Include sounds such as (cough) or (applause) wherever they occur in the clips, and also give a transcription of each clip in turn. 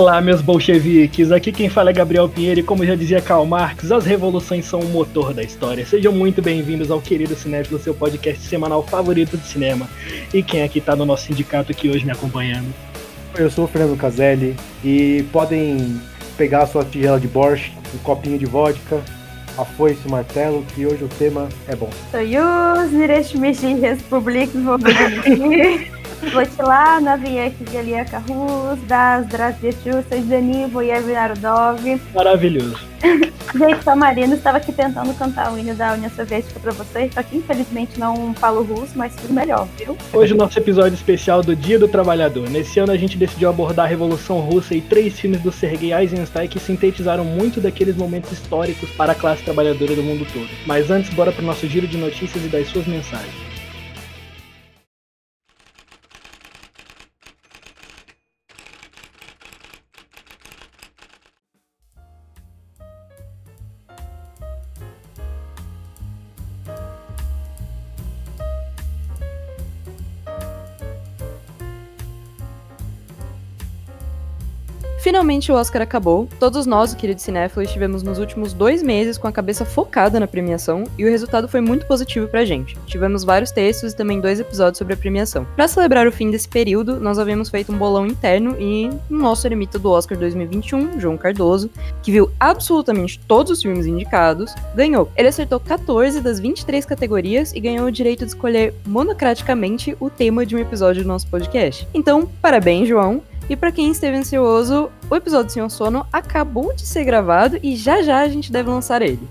Olá, meus bolcheviques! Aqui quem fala é Gabriel Pinheiro e como já dizia Karl Marx, as revoluções são o motor da história. Sejam muito bem-vindos ao Querido Cinéfilo, seu podcast semanal favorito de cinema. E quem aqui tá no nosso sindicato aqui hoje me acompanhando? Eu sou o Fernando Caselli e podem pegar a sua tigela de borscht, um copinho de vodka, a foice, o martelo, que hoje o tema é bom. Soyuz, Nireshmishi Republik (laughs) Votila, Naviek Geliaka Rus, Das Drasvichu, Sejdani, Voyev Narodov. Maravilhoso. (laughs) Gente, Samarino estava aqui tentando cantar o hino da União Soviética para vocês, só que infelizmente não falo russo, mas tudo melhor, viu? Hoje o nosso episódio especial do Dia do Trabalhador. Nesse ano a gente decidiu abordar a Revolução Russa e três filmes do Sergei Eisenstein que sintetizaram muito daqueles momentos históricos para a classe trabalhadora do mundo todo. Mas antes, bora para o nosso giro de notícias e das suas mensagens. Finalmente o Oscar acabou. Todos nós, o querido cinéfilo, estivemos nos últimos dois meses com a cabeça focada na premiação e o resultado foi muito positivo pra gente. Tivemos vários textos e também dois episódios sobre a premiação. Para celebrar o fim desse período, nós havíamos feito um bolão interno e o nosso eremita do Oscar 2021, João Cardoso, que viu absolutamente todos os filmes indicados, ganhou. Ele acertou 14 das 23 categorias e ganhou o direito de escolher monocraticamente o tema de um episódio do nosso podcast. Então, parabéns, João. E para quem esteve ansioso, o episódio Senhor Sono acabou de ser gravado e já já a gente deve lançar ele.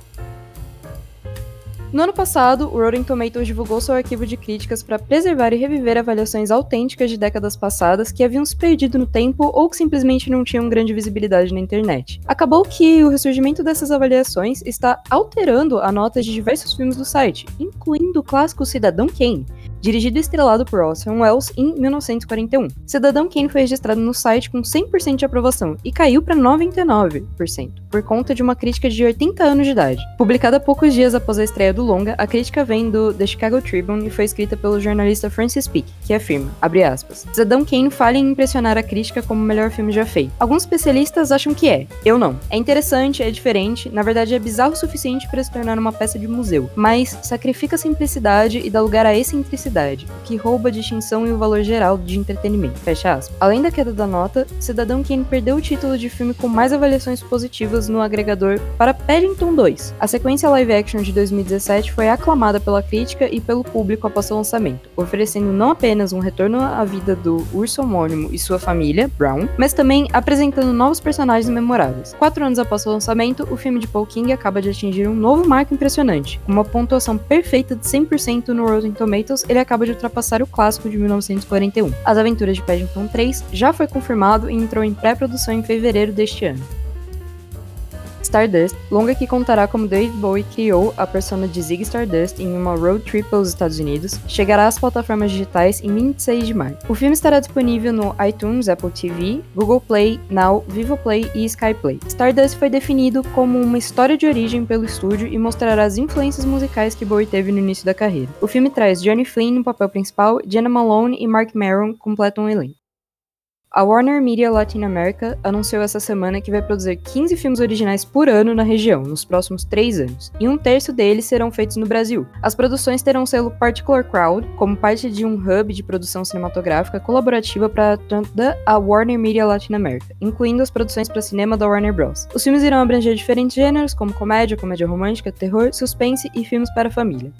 No ano passado, o Rotten Tomatoes divulgou seu arquivo de críticas para preservar e reviver avaliações autênticas de décadas passadas que haviam se perdido no tempo ou que simplesmente não tinham grande visibilidade na internet. Acabou que o ressurgimento dessas avaliações está alterando a nota de diversos filmes do site, incluindo o clássico Cidadão Kane, dirigido e estrelado por Orson Welles em 1941. Cidadão Kane foi registrado no site com 100% de aprovação e caiu para 99%, por conta de uma crítica de 80 anos de idade. Publicada poucos dias após a estreia do longa, a crítica vem do The Chicago Tribune e foi escrita pelo jornalista Francis Peake, que afirma, aspas, Cidadão Kane falha em impressionar a crítica como o melhor filme já feito. Alguns especialistas acham que é, eu não. É interessante, é diferente, na verdade é bizarro o suficiente para se tornar uma peça de museu, mas sacrifica a simplicidade e dá lugar à excentricidade o que rouba a distinção e o valor geral de entretenimento. Fecha aspas. Além da queda da nota, Cidadão Kane perdeu o título de filme com mais avaliações positivas no agregador para Paddington 2. A sequência live action de 2017 foi aclamada pela crítica e pelo público após seu lançamento, oferecendo não apenas um retorno à vida do urso homônimo e sua família, Brown, mas também apresentando novos personagens memoráveis. Quatro anos após seu lançamento, o filme de Paul King acaba de atingir um novo marco impressionante. Com uma pontuação perfeita de 100% no Rotten Tomatoes, ele ele acaba de ultrapassar o clássico de 1941. As Aventuras de Paddington 3 já foi confirmado e entrou em pré-produção em fevereiro deste ano. Stardust, longa que contará como Dave Bowie criou a persona de Zig Stardust em uma road trip pelos Estados Unidos, chegará às plataformas digitais em 26 de maio. O filme estará disponível no iTunes, Apple TV, Google Play, Now, Vivo Play e Sky Play. Stardust foi definido como uma história de origem pelo estúdio e mostrará as influências musicais que Bowie teve no início da carreira. O filme traz Johnny Flynn no papel principal, Jenna Malone e Mark Maron completam o elenco. A Warner Media Latin America anunciou essa semana que vai produzir 15 filmes originais por ano na região, nos próximos três anos, e um terço deles serão feitos no Brasil. As produções terão selo Particular Crowd, como parte de um hub de produção cinematográfica colaborativa para toda a Warner Media Latin America, incluindo as produções para cinema da Warner Bros. Os filmes irão abranger diferentes gêneros, como comédia, comédia romântica, terror, suspense e filmes para família.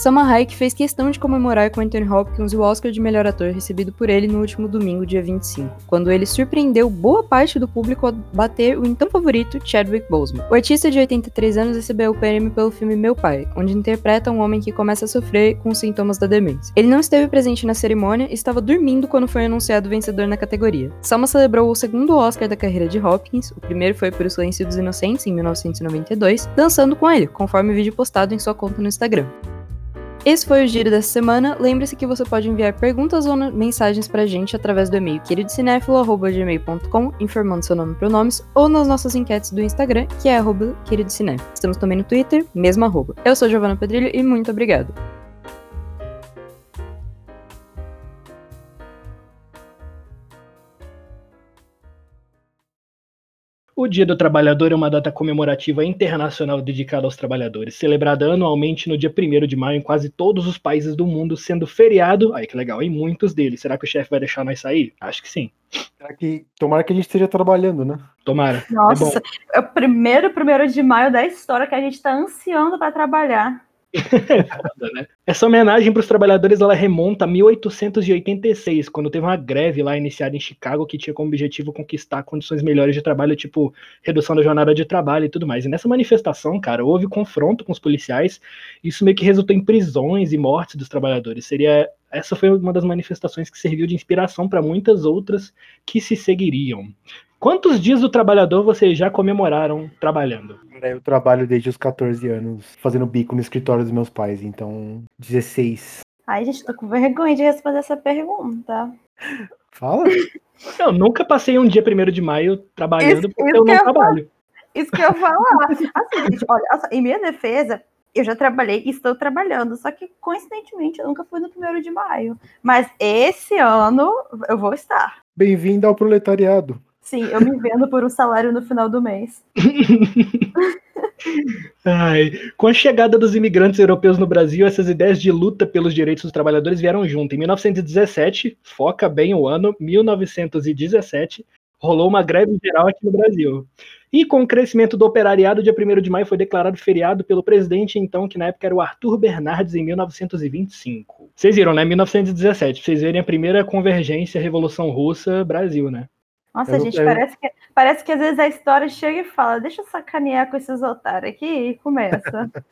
Salma Hayek fez questão de comemorar com Anthony Hopkins o Oscar de melhor ator recebido por ele no último domingo, dia 25, quando ele surpreendeu boa parte do público a bater o então favorito Chadwick Boseman. O artista de 83 anos recebeu o prêmio pelo filme Meu Pai, onde interpreta um homem que começa a sofrer com sintomas da demência. Ele não esteve presente na cerimônia e estava dormindo quando foi anunciado o vencedor na categoria. Salma celebrou o segundo Oscar da carreira de Hopkins, o primeiro foi por O Silêncio dos Inocentes, em 1992, dançando com ele, conforme o vídeo postado em sua conta no Instagram. Esse foi o giro dessa semana. Lembre-se que você pode enviar perguntas ou mensagens pra gente através do e-mail queridocinéfilo.gmail.com, informando seu nome e pronomes, ou nas nossas enquetes do Instagram, que é arroba queridocinéfilo. Estamos também no Twitter, mesmo arroba. Eu sou Giovana Pedrilho e muito obrigado. O Dia do Trabalhador é uma data comemorativa internacional dedicada aos trabalhadores, celebrada anualmente no dia 1 de maio em quase todos os países do mundo, sendo feriado, aí que legal, em muitos deles. Será que o chefe vai deixar nós sair? Acho que sim. Será que, tomara que a gente esteja trabalhando, né? Tomara. Nossa, é, é o primeiro primeiro de maio da história que a gente tá ansiando para trabalhar. (laughs) Foda, né? Essa homenagem para os trabalhadores ela remonta a 1886, quando teve uma greve lá iniciada em Chicago que tinha como objetivo conquistar condições melhores de trabalho, tipo redução da jornada de trabalho e tudo mais. E nessa manifestação, cara, houve confronto com os policiais, isso meio que resultou em prisões e mortes dos trabalhadores. Seria essa foi uma das manifestações que serviu de inspiração para muitas outras que se seguiriam. Quantos dias do trabalhador vocês já comemoraram trabalhando? Eu trabalho desde os 14 anos, fazendo bico no escritório dos meus pais, então 16. Ai, gente, tô com vergonha de responder essa pergunta. Fala? (laughs) Eu nunca passei um dia primeiro de maio trabalhando Isso- porque isso eu não eu trabalho. Isso que eu ia falar. Assim, gente, olha, em minha defesa, eu já trabalhei e estou trabalhando, só que coincidentemente eu nunca fui no primeiro de maio. Mas esse ano eu vou estar. Bem-vindo ao proletariado. Sim, eu me vendo por um salário no final do mês. (laughs) Ai, com a chegada dos imigrantes europeus no Brasil, essas ideias de luta pelos direitos dos trabalhadores vieram junto. Em 1917, foca bem o ano, 1917, rolou uma greve geral aqui no Brasil. E com o crescimento do operariado, dia 1 de maio foi declarado feriado pelo presidente, então, que na época era o Arthur Bernardes, em 1925. Vocês viram, né? 1917. Pra vocês verem a primeira convergência, Revolução Russa, Brasil, né? Nossa, Eu gente, parece que, parece que às vezes a história chega e fala, deixa eu sacanear com esses otários aqui e começa. (laughs)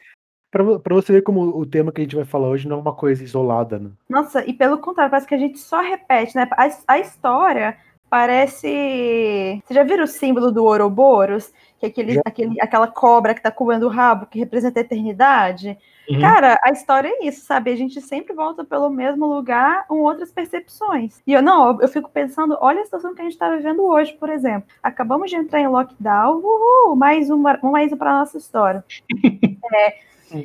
Pra você ver como o tema que a gente vai falar hoje não é uma coisa isolada, né? Nossa, e pelo contrário, parece que a gente só repete, né? A, a história parece. Você já viram o símbolo do Ouroboros? Que é aquele, Já. aquele, aquela cobra que tá comendo o rabo, que representa a eternidade? Uhum. Cara, a história é isso, sabe? A gente sempre volta pelo mesmo lugar com outras percepções. E eu não, eu- fico pensando, olha a situação que a gente está vivendo hoje, por exemplo. Acabamos de entrar em lockdown, uhul, mais uma, mais um para nossa história. (laughs) É,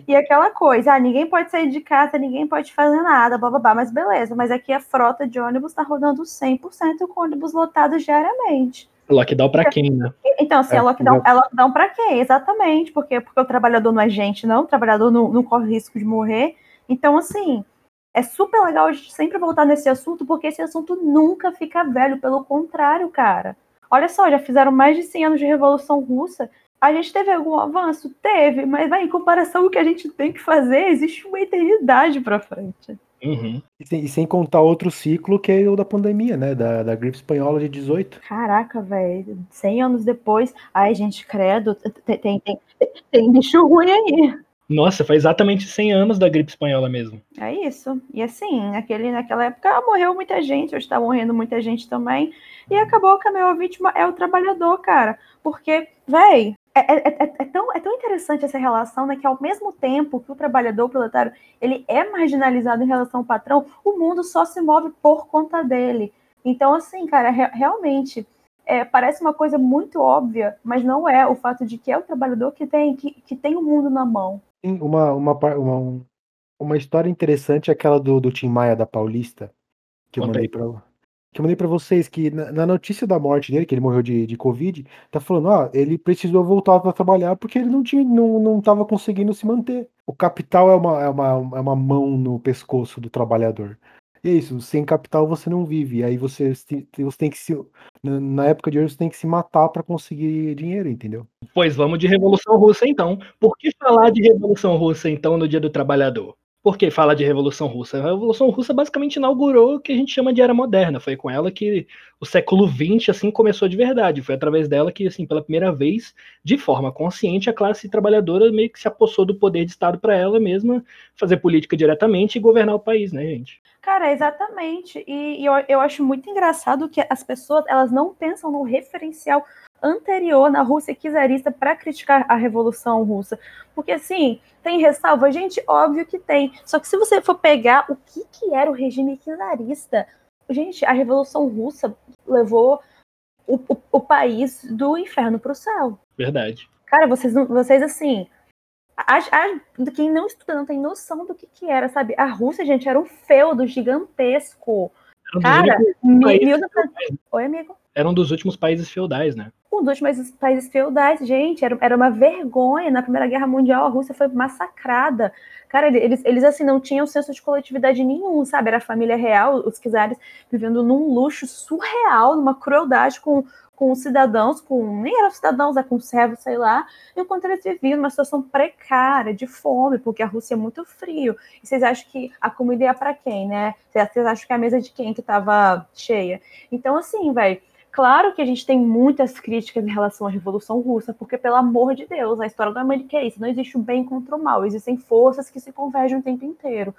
e aquela coisa, ah, ninguém pode sair de casa, ninguém pode fazer nada, blá blá blá, mas beleza, mas aqui a frota de ônibus está rodando 100% com ônibus lotados diariamente. Lockdown pra quem, né? Então, assim, É, é, lockdown, é lockdown pra quem? Exatamente, porque, porque o trabalhador não é gente, não, o trabalhador não, não corre risco de morrer. Então, assim, é super legal a gente sempre voltar nesse assunto, porque esse assunto nunca fica velho, pelo contrário, cara. Olha só, já fizeram mais de 100 anos de Revolução Russa. A gente teve algum avanço? Teve, mas vai, em comparação ao que a gente tem que fazer, existe uma eternidade pra frente. Uhum. E sem, e sem contar outro ciclo que é o da pandemia, né? Da, da gripe espanhola de 18. Caraca, velho, 100 anos depois, ai, gente, credo, tem, tem, tem, tem bicho ruim aí. Nossa, faz exatamente 100 anos da gripe espanhola mesmo. É isso. E assim, naquele, naquela época morreu muita gente, hoje está morrendo muita gente também. E acabou que a maior vítima é o trabalhador, cara. Porque, véi, é, é, é- é tão, é tão interessante essa relação, né? Que ao mesmo tempo que o trabalhador o proletário ele é marginalizado em relação ao patrão, o mundo só se move por conta dele. Então, assim, cara, re- realmente. é, parece uma coisa muito óbvia, mas não é o fato de que é o trabalhador que tem, que, que tem o mundo na mão. Tem uma, uma, uma, um- uma história interessante é aquela do, do Tim Maia da Paulista, que eu Conta mandei aí. Que eu mandei pra vocês, que na, na notícia da morte dele, que ele morreu de, de Covid, tá falando, ah, ele precisou voltar para trabalhar porque ele não tinha, não, não tava conseguindo se manter. O capital é uma, é uma, é uma mão no pescoço do trabalhador. E é isso, sem capital você não vive. Aí você, você tem que se. Na época de hoje, você tem que se matar para conseguir dinheiro, entendeu? Pois vamos de Revolução Russa então. Por que falar de Revolução Russa então no Dia do Trabalhador? Por que falar de Revolução Russa? A Revolução Russa basicamente inaugurou o que a gente chama de Era Moderna. Foi com ela que o século XX assim começou de verdade. Foi através dela que, assim, pela primeira vez, de forma consciente, a classe trabalhadora meio que se apossou do poder de Estado para ela mesma fazer política diretamente e governar o país, né, gente? Cara, exatamente. E, e eu, eu acho muito engraçado que as pessoas elas não pensam no referencial anterior na Rússia czarista para criticar a Revolução Russa. Porque, assim, tem ressalva? Gente, óbvio que tem. Só que se você for pegar o que, que era o regime czarista, gente, a Revolução Russa levou o, o, o país do inferno para o céu. Verdade. Cara, vocês, não- vocês assim. A, a- quem não estuda não tem noção do que, que era, sabe? A Rússia, gente, era um feudo gigantesco. Era um Cara, únicos mi- países 1900 Oi, amigo. Era um dos últimos países feudais, né? Um dos últimos países feudais, gente, era, era uma vergonha. Na Primeira Guerra Mundial, a Rússia foi massacrada. Cara, eles, eles assim não tinham senso de coletividade nenhum, sabe? Era a família real, os czares vivendo num luxo surreal, numa crueldade com, com os cidadãos, com nem eram cidadãos, é com servos, sei lá, enquanto eles viviam numa situação precária, de fome, porque a Rússia é muito frio. E vocês acham que a comida ia para quem, né? Vocês acham que a mesa de quem que estava cheia? Então, assim, velho Claro que a gente tem muitas críticas em relação à Revolução Russa, porque, pelo amor de Deus, a história América é isso, não existe o bem contra o mal, existem forças que se convergem o tempo inteiro.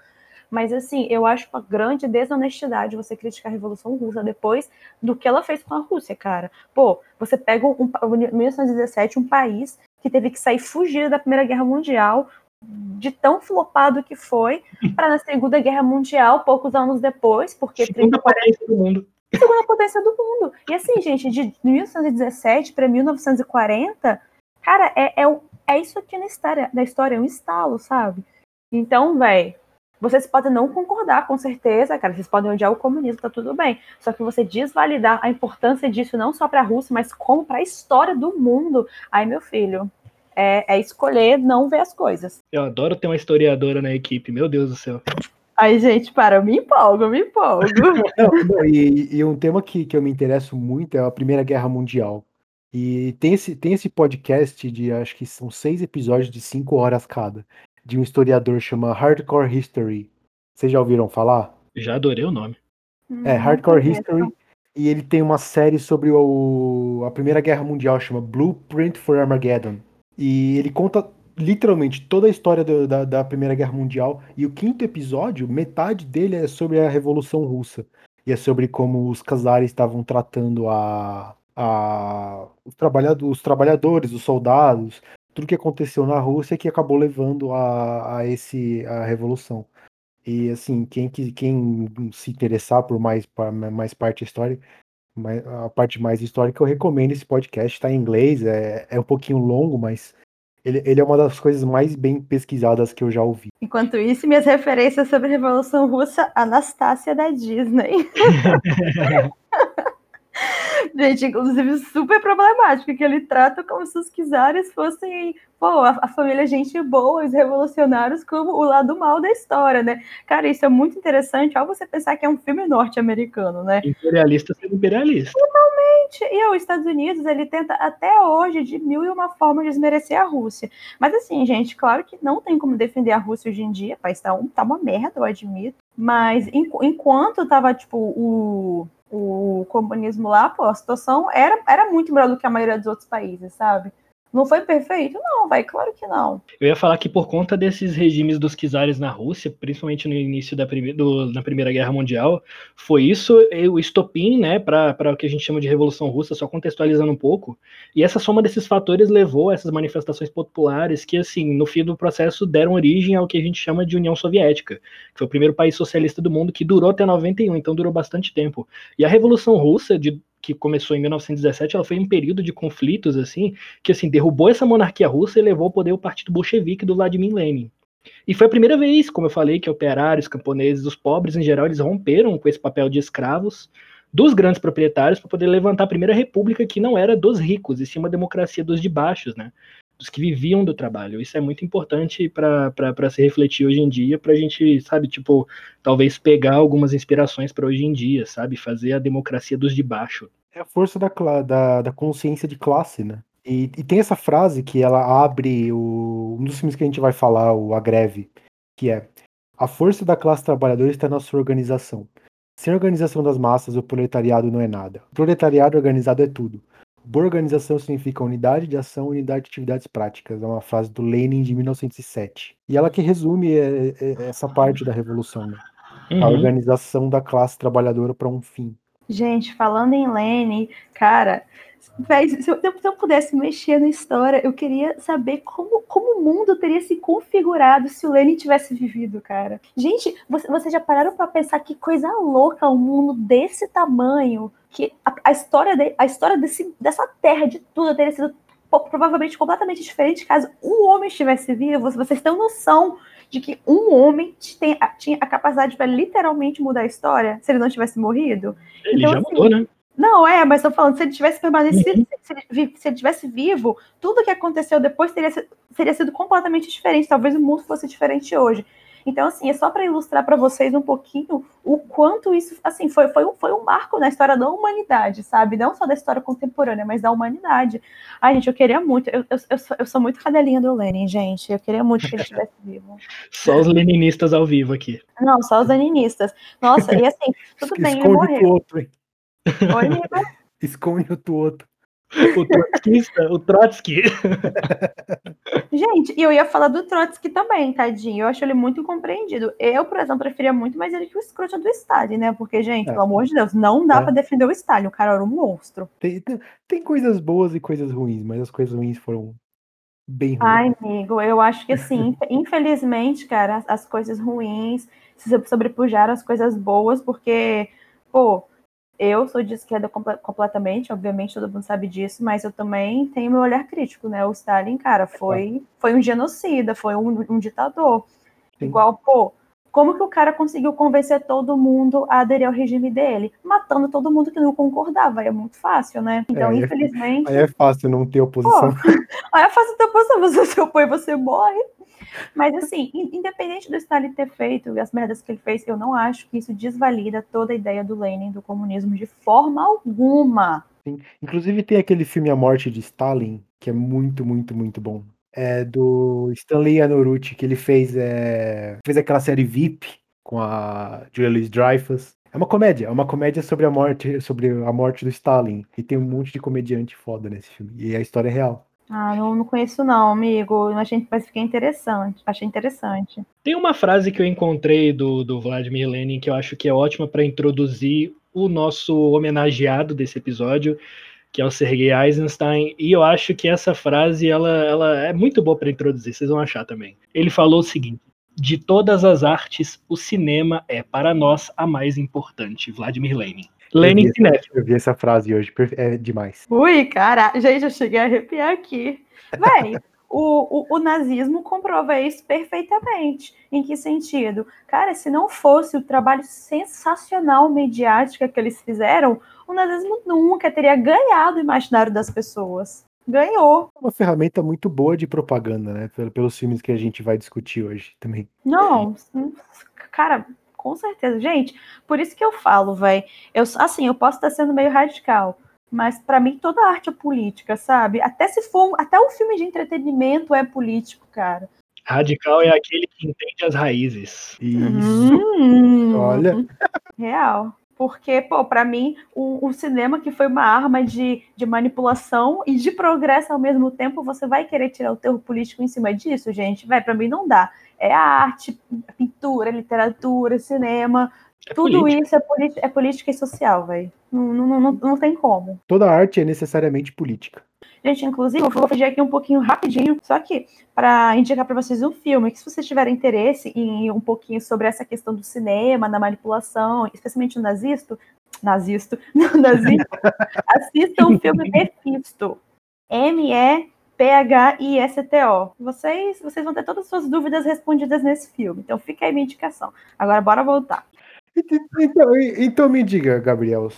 Mas, assim, eu acho uma grande desonestidade você criticar a Revolução Russa depois do que ela fez com a Rússia, cara. Pô, você pega um, 1917, um país que teve que sair fugido da Primeira Guerra Mundial, de tão flopado que foi, (laughs) para na Segunda Guerra Mundial, poucos anos depois, porque... Segunda 30, 40... do mundo (laughs) segunda potência do mundo. E assim, gente, de 1917 para 1940, cara, é, é, é isso aqui na história, da história, é um estalo, sabe? Então, velho, vocês podem não concordar, com certeza, cara, vocês podem odiar o comunismo, tá tudo bem. Só que você desvalidar a importância disso não só para a Rússia, mas como para a história do mundo. Aí, meu filho, é, é, escolher não ver as coisas. Eu adoro ter uma historiadora na equipe, meu Deus do céu. Aí, gente, para, eu me empolgo, eu me empolgo. (laughs) não, não, e, e, um tema que, que eu me interesso muito é a Primeira Guerra Mundial. E tem esse, tem esse podcast de, acho que são seis episódios de cinco horas cada, de um historiador chama Hardcore History. Vocês já ouviram falar? Já adorei o nome. É, hum, Hardcore History. E ele tem uma série sobre o, a Primeira Guerra Mundial, chama Blueprint for Armageddon. E ele conta literalmente toda a história do, da, da Primeira Guerra Mundial. E o quinto episódio, metade dele é sobre a Revolução Russa. E é sobre como os casares estavam tratando a, a, os, trabalhadores, os trabalhadores, os soldados, tudo que aconteceu na Rússia que acabou levando a, a esse a revolução. E assim, quem, quem se interessar por mais, mais parte histórica, a parte mais histórica, eu recomendo esse podcast, está em inglês, é, é um pouquinho longo, mas ele, ele é uma das coisas mais bem pesquisadas que eu já ouvi. Enquanto isso, minhas referências sobre a Revolução Russa, Anastácia da Disney. (laughs) (laughs) Gente, inclusive, super problemático, que ele trata como se os czares fossem, pô, a, a, família gente boa, os revolucionários, como o lado mal da história, né? Cara, isso é muito interessante ao você pensar que é um filme norte-americano, né? Imperialista sendo imperialista. Totalmente. E os Estados Unidos, ele tenta até hoje, de mil e uma formas, desmerecer a Rússia. Mas assim, gente, claro que não tem como defender a Rússia hoje em dia, país tá, um, tá uma merda, eu admito. Mas enquanto tava, tipo, o o comunismo lá, pô, a situação era, era muito melhor do que a maioria dos outros países, sabe? Não foi perfeito? Não, vai, claro que não. Eu ia falar que por conta desses regimes dos czares na Rússia, principalmente no início da, prime do, na Primeira Guerra Mundial, foi isso o estopim, né, para o que a gente chama de Revolução Russa, só contextualizando um pouco. E essa soma desses fatores levou a essas manifestações populares que, assim, no fim do processo deram origem ao que a gente chama de União Soviética, que foi o primeiro país socialista do mundo que durou até 91, então durou bastante tempo. E a Revolução Russa, de que começou em 1917, ela foi um período de conflitos assim, que assim derrubou essa monarquia russa e levou ao poder o partido bolchevique do Vladimir Lenin. E foi a primeira vez, como eu falei, que operários, camponeses, os pobres em geral, eles romperam com esse papel de escravos dos grandes proprietários para poder levantar a primeira república que não era dos ricos, e sim uma democracia dos de baixos, né? Dos que viviam do trabalho. Isso é muito importante para se refletir hoje em dia, para a gente, sabe, tipo, talvez pegar algumas inspirações para hoje em dia, sabe? Fazer a democracia dos de baixo. É a força da, da, da consciência de classe, né? E, e, tem essa frase que ela abre o, um dos filmes que a gente vai falar, o A Greve, que é a força da classe trabalhadora está na sua organização. Sem organização das massas, o proletariado não é nada. O proletariado organizado é tudo. Boa organização significa unidade de ação, unidade de atividades práticas. É uma frase do Lenin de 1907. E ela que resume é, é, é essa parte da revolução, né? Uhum. A organização da classe trabalhadora para um fim. Gente, falando em Lenin, cara, se, eu, se, eu, pudesse mexer na história, eu queria saber como, como o mundo teria se configurado se o Lenin tivesse vivido, cara. Gente, vocês você já pararam para pensar que coisa louca um mundo desse tamanho, que a, a história, de, a história desse, dessa terra, de tudo, teria sido provavelmente completamente diferente caso um homem estivesse vivo. Vocês têm noção de que um homem tinha a capacidade para literalmente mudar a história se ele não tivesse morrido. Ele então, já assim, mudou, né? Não, é, mas tô falando, se ele tivesse permanecido, uhum. se, ele, se ele tivesse vivo, tudo que aconteceu depois teria, teria sido completamente diferente. Talvez o mundo fosse diferente hoje. Então, assim, é só para ilustrar para vocês um pouquinho o quanto isso, assim, foi, foi, um, foi um marco na história da humanidade, sabe? Não só da história contemporânea, mas da humanidade. Ai, gente, eu queria muito, eu, eu, eu, sou, eu sou muito cadelinha do Lenin, gente. Eu queria muito que ele estivesse (laughs) vivo. Só os leninistas ao vivo aqui. Não, só os leninistas. Nossa, e assim, (laughs) tudo bem, ele morreu. Outro, hein? Oi, (laughs) Esconde o outro. O trotskista, o Trotsky. (laughs) Gente, e eu ia falar do Trotsky também, tadinho. Eu acho ele muito incompreendido. Eu, por exemplo, preferia muito mais ele que o escroto do Stalin, né? Porque, gente, é. pelo amor de Deus, não dá é. pra defender o Stalin. O cara era um monstro. Tem, tem, tem, coisas boas e coisas ruins, mas as coisas ruins foram bem ruins. Ai, amigo, eu acho que assim, (laughs) infelizmente, cara, as, as coisas ruins se sobrepujaram às coisas boas, porque, pô eu sou de esquerda completamente, obviamente todo mundo sabe disso, mas eu também tenho meu olhar crítico, né? O Stalin, cara, foi, foi um genocida, foi um, um ditador. Sim. Igual, pô, como que o cara conseguiu convencer todo mundo a aderir ao regime dele? Matando todo mundo que não concordava. É muito fácil, né? Então, é, infelizmente. Aí é fácil não ter oposição. Pô, (laughs) aí é fácil ter oposição. Você se opõe, você morre. Mas, assim, independente do Stalin ter feito as merdas que ele fez, eu não acho que isso desvalida toda a ideia do Lenin, do comunismo, de forma alguma. Sim. Inclusive, tem aquele filme A Morte de Stalin, que é muito, muito, muito bom. É do Stanley Anoruti, que ele fez, é... fez aquela série VIP com a Julia Louis-Dreyfus. É uma comédia, é uma comédia sobre a morte, sobre a morte do Stalin. E tem um monte de comediante foda nesse filme. E a história é real. Ah, não, não conheço não, amigo. Mas fiquei interessante. Achei interessante. Tem uma frase que eu encontrei do, do Vladimir Lenin que eu acho que é ótima para introduzir o nosso homenageado desse episódio, que é o Sergei Eisenstein, e eu acho que essa frase ela, ela é muito boa para introduzir, vocês vão achar também. Ele falou o seguinte: de todas as artes, o cinema é para nós a mais importante. Vladimir Lenin. Lenin Cinéfilo. Eu vi essa frase hoje, é demais. Ui, cara, gente, eu cheguei a arrepiar aqui. Véi, o, o, o, nazismo comprova isso perfeitamente. Em que sentido? Cara, se não fosse o trabalho sensacional mediático que eles fizeram, o nazismo nunca teria ganhado o imaginário das pessoas. Ganhou. É uma ferramenta muito boa de propaganda, né? Pelos filmes que a gente vai discutir hoje também. Não, cara, com certeza. Gente, por isso que eu falo, velho. Eu, assim, eu posso estar sendo meio radical, mas para mim toda arte é política, sabe? Até se for, até um filme de entretenimento é político, cara. Radical é aquele que entende as raízes. Isso. Hum, Olha. (laughs) Real. Porque, pô, pra mim, o, o, cinema que foi uma arma de, de manipulação e de progresso ao mesmo tempo, você vai querer tirar o termo político em cima disso, gente? Vai, pra mim não dá é a arte, a pintura, a literatura, cinema. É tudo política. isso é, é, política e social, velho. Não, não, não, não tem como. Toda arte é necessariamente política. Gente, inclusive, eu vou pedir aqui um pouquinho rapidinho, só que para indicar para vocês um filme, que se vocês tiverem interesse em um pouquinho sobre essa questão do cinema, da manipulação, especialmente no nazista, nazista, (laughs) nazista, (laughs) assistam o filme Mephisto. M-E P-H-I-S-T-O. Vocês, vocês vão ter todas as suas dúvidas respondidas nesse filme. Então fica aí minha indicação. Agora bora voltar. Então, então me diga, Gabriel,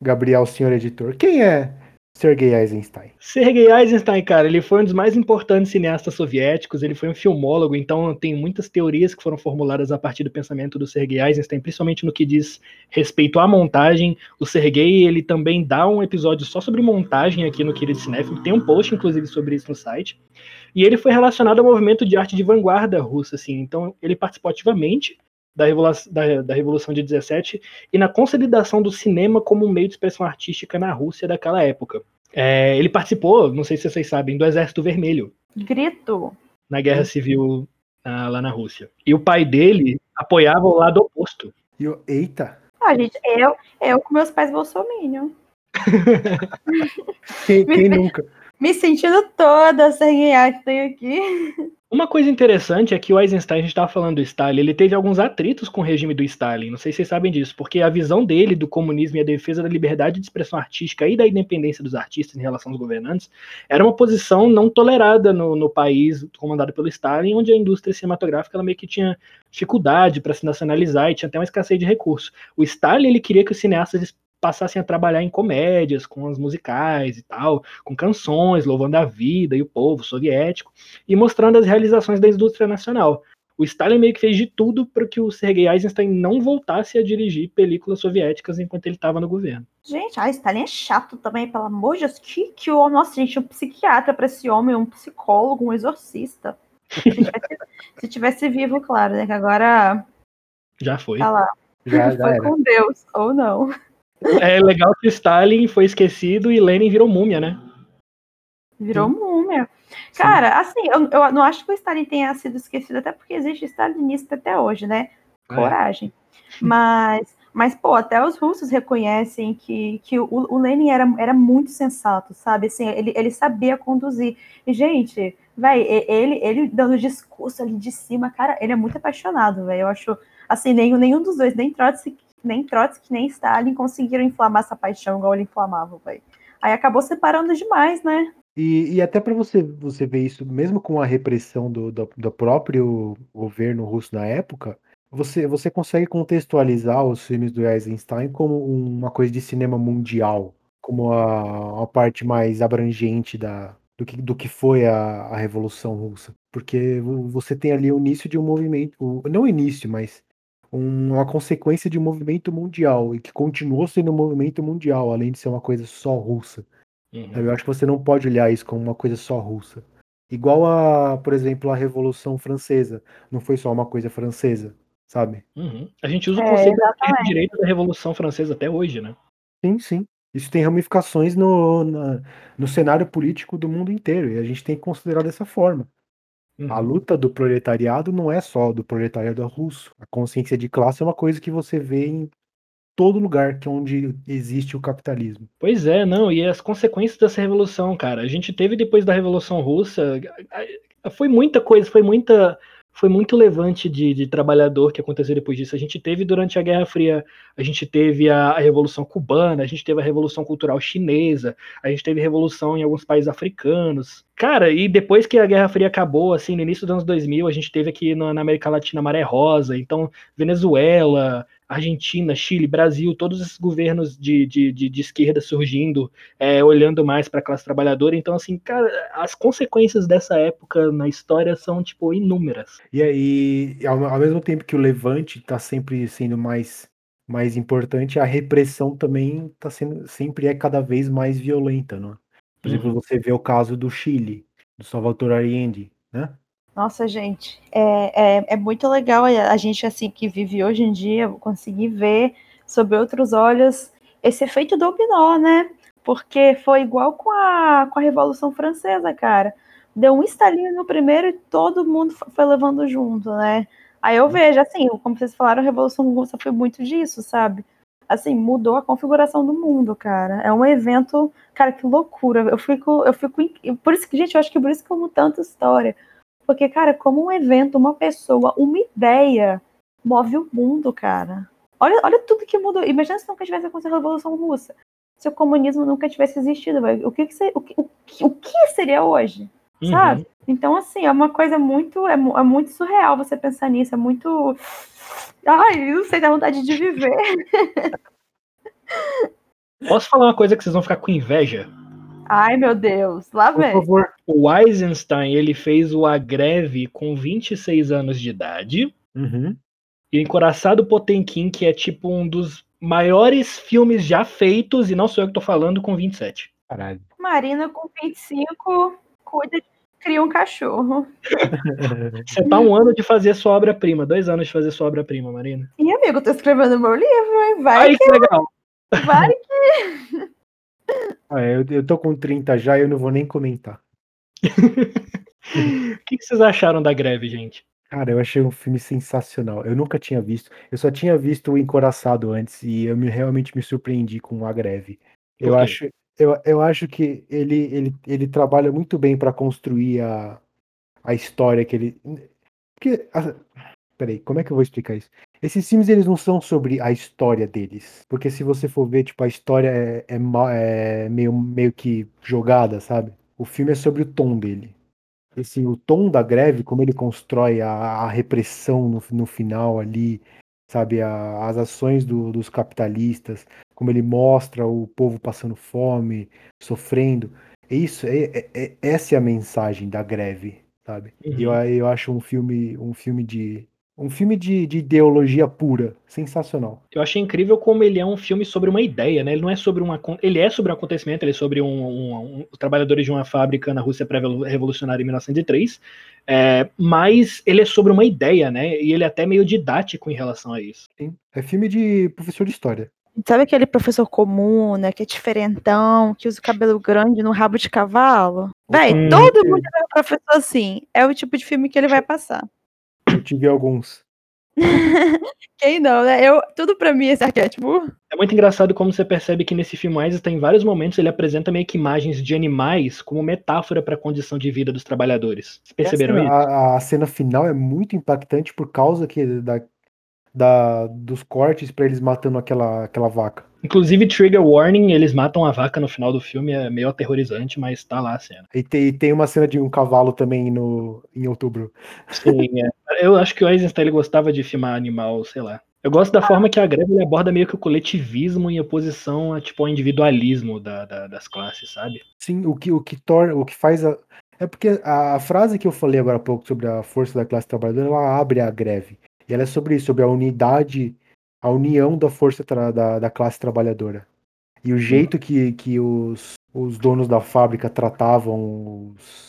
Gabriel, senhor editor, quem é Sergei Eisenstein. Sergei Eisenstein, cara, ele foi um dos mais importantes cineastas soviéticos, ele foi um filmólogo, então tem muitas teorias que foram formuladas a partir do pensamento do Sergei Eisenstein, principalmente no que diz respeito à montagem. O Sergei, ele também dá um episódio só sobre montagem aqui no Querido Cinéfilo, tem um post, inclusive, sobre isso no site. E ele foi relacionado ao movimento de arte de vanguarda russa, assim, então ele participou ativamente da Revolução, da, da Revolução de 17 e na consolidação do cinema como um meio de expressão artística na Rússia daquela época. É, ele participou, não sei se vocês sabem, do Exército Vermelho. Grito! Na Guerra Civil ah, lá na Rússia. E o pai dele apoiava o lado oposto. Eu, eita! Ah, gente, eu, eu com meus pais bolsominion. (laughs) quem, quem nunca? Me sentindo toda sem tem aqui. Uma coisa interessante é que o Eisenstein, a gente estava falando do Stalin, ele teve alguns atritos com o regime do Stalin, não sei se vocês sabem disso, porque a visão dele do comunismo e a defesa da liberdade de expressão artística e da independência dos artistas em relação aos governantes era uma posição não tolerada no, no país comandado pelo Stalin, onde a indústria cinematográfica ela meio que tinha dificuldade para se nacionalizar e tinha até uma escassez de recursos. O Stalin ele queria que os cineastas passassem a trabalhar em comédias, com as musicais e tal, com canções louvando a vida e o povo soviético e mostrando as realizações da indústria nacional. O Stalin meio que fez de tudo para que o Sergei Eisenstein não voltasse a dirigir películas soviéticas enquanto ele estava no governo. Gente, ah, Stalin é chato também, pelo amor de Deus. Que, que o nossa, gente, um psiquiatra para esse homem, um psicólogo, um exorcista. Se tivesse, (laughs) se tivesse vivo, claro, né? Que agora. Já foi. Tá lá. Já, (laughs) já foi era. com Deus, ou não. É legal que o Stalin foi esquecido e Lenin virou múmia, né? Virou múmia. Cara, assim, eu, eu não acho que o Stalin tenha sido esquecido, até porque existe stalinista até hoje, né? É. Coragem. Mas, mas, pô, até os russos reconhecem que, que o, o Lenin era, era muito sensato, sabe? Assim, ele, ele sabia conduzir. E, gente, velho, ele, ele dando discurso ali de cima, cara, ele é muito apaixonado, velho. Eu acho, assim, nenhum, nenhum dos dois, nem Trotsky, nem Trotsky, nem Stalin conseguiram inflamar essa paixão igual ele inflamava. Aí acabou separando demais, né? E, e até para você, você ver isso, mesmo com a repressão do, do, do próprio governo russo na época, você, você consegue contextualizar os filmes do Eisenstein como uma coisa de cinema mundial, como a, a parte mais abrangente da, do, que, do que foi a, a Revolução Russa. Porque vo- você tem ali o início de um movimento, o- não o início, mas uma consequência de um movimento mundial, e que continuou sendo um movimento mundial, além de ser uma coisa só russa. Uhum. Eu acho que você não pode olhar isso como uma coisa só russa. Igual a, por exemplo, a Revolução Francesa. Não foi só uma coisa francesa, sabe? Uhum. A gente usa o É, conceito exatamente. de direito da Revolução Francesa até hoje, né? Sim, sim. Isso tem ramificações no, na- no cenário político do mundo inteiro. E a gente tem que considerar dessa forma. Uhum. A luta do proletariado não é só do proletariado russo. A consciência de classe é uma coisa que você vê em todo lugar que é onde existe o capitalismo. Pois é, não, e as consequências dessa revolução, cara. A gente teve depois da Revolução Russa, foi muita coisa, foi muita, foi muito levante de, de trabalhador que aconteceu depois disso. A gente teve durante a Guerra Fria, a gente teve a, a Revolução Cubana, a gente teve a Revolução Cultural Chinesa, a gente teve revolução em alguns países africanos. Cara, e depois que a Guerra Fria acabou, assim, no início dos anos 2000, a gente teve aqui na, América Latina Maré Rosa, então Venezuela, Argentina, Chile, Brasil, todos esses governos de, de, de, de esquerda surgindo, é, olhando mais para a classe trabalhadora. Então, assim, cara, as consequências dessa época na história são, tipo, inúmeras. E aí, ao, ao mesmo tempo que o levante está sempre sendo mais, mais importante, a repressão também tá sendo, sempre é cada vez mais violenta, não é? Por exemplo, você vê o caso do Chile, do Salvador Allende, né? Nossa, gente, é, é, é muito legal a gente, assim, que vive hoje em dia, conseguir ver sob outros olhos esse efeito dominó, né? Porque foi igual com a, com a Revolução Francesa, cara. Deu um estalinho no primeiro e todo mundo fo- foi levando junto, né? Aí eu vejo, assim, como vocês falaram, a Revolução Russa foi muito disso, sabe? Assim, mudou a configuração do mundo, cara. É um evento, cara, que loucura. Eu fico, eu fico, por isso que, gente, eu acho que por isso que eu amo tanta história. Porque, cara, como um evento, uma pessoa, uma ideia move o mundo, cara. Olha, olha tudo que mudou. Imagina se nunca tivesse acontecido a Revolução Russa. Se o comunismo nunca tivesse existido. O que, que, o, que, o que seria hoje? Uhum. Sabe? Então, assim, é uma coisa muito. É, é muito surreal você pensar nisso. É muito. Ai, não sei, dá vontade de viver. (laughs) Posso falar uma coisa que vocês vão ficar com inveja? Ai, meu Deus. Lá Por vem. favor. O Eisenstein, ele fez o A Greve com 26 anos de idade. Uhum. E o Encoraçado Potemkin, que é tipo um dos maiores filmes já feitos, e não sou eu que tô falando, com 27. Caralho. Marina com 25, cuida, cria um cachorro. Você tá um ano de fazer sua obra-prima, dois anos de fazer sua obra-prima, Marina. E, amigo, tô escrevendo meu livro, hein? Vai Ai, que legal. (laughs) que vai. Ah, eu, eu tô com 30 já e eu não vou nem comentar. O que, que vocês acharam da greve, gente? Cara, eu achei um filme sensacional. Eu nunca tinha visto. Eu só tinha visto o Encoraçado antes e eu me- realmente me surpreendi com a greve. Eu quê? acho, eu, eu acho que ele, ele, ele trabalha muito bem para construir a, a história que ele. Porque, a- peraí, como é que eu vou explicar isso? Esses filmes eles não são sobre a história deles, porque se você for ver, tipo, a história é, é, é meio, meio que jogada, sabe? O filme é sobre o tom dele. Assim, o tom da greve, como ele constrói a, a repressão no, no final ali, sabe? A- as ações do- dos capitalistas, como ele mostra o povo passando fome, sofrendo. Isso, é, é, é essa é a mensagem da greve, sabe? Uhum. E eu, eu acho um filme, um filme de um filme de, de, ideologia pura, sensacional. Eu achei incrível como ele é um filme sobre uma ideia, né? Ele não é sobre uma, ele é sobre um acontecimento, ele é sobre um, um, um trabalhadores de uma fábrica na Rússia pré-revolucionária em 1903, é, mas ele é sobre uma ideia, né? E ele é até meio didático em relação a isso. Sim, é filme de professor de história. Sabe aquele professor comum, né? Que é diferentão, que usa o cabelo grande no rabo de cavalo? Véi, hum, todo mundo é um professor assim. É o tipo de filme que ele vai passar. Eu tive alguns. (laughs) Quem não, né? Eu, tudo pra mim é esse arquétipo. É muito engraçado como você percebe que nesse filme Einstein, em vários momentos, ele apresenta meio que imagens de animais como metáfora para a condição de vida dos trabalhadores. Vocês perceberam cena, isso? A, a, cena final é muito impactante por causa que da, da, dos cortes para eles matando aquela, aquela vaca. Inclusive, trigger warning, eles matam a vaca no final do filme, é meio aterrorizante, mas tá lá a cena. E tem, tem uma cena de um cavalo também no, em outubro. Sim, é. eu acho que o Eisenstein gostava de filmar animal, sei lá. Eu gosto da forma que a greve aborda meio que o coletivismo em oposição a, tipo, ao individualismo da, da, das classes, sabe? Sim, o que, o que torna, o que faz a. É porque a frase que eu falei agora há pouco sobre a força da classe trabalhadora, ela abre a greve. E ela é sobre isso, sobre a unidade, a união da força da, da classe trabalhadora. E o jeito que, que os, os donos da fábrica tratavam os,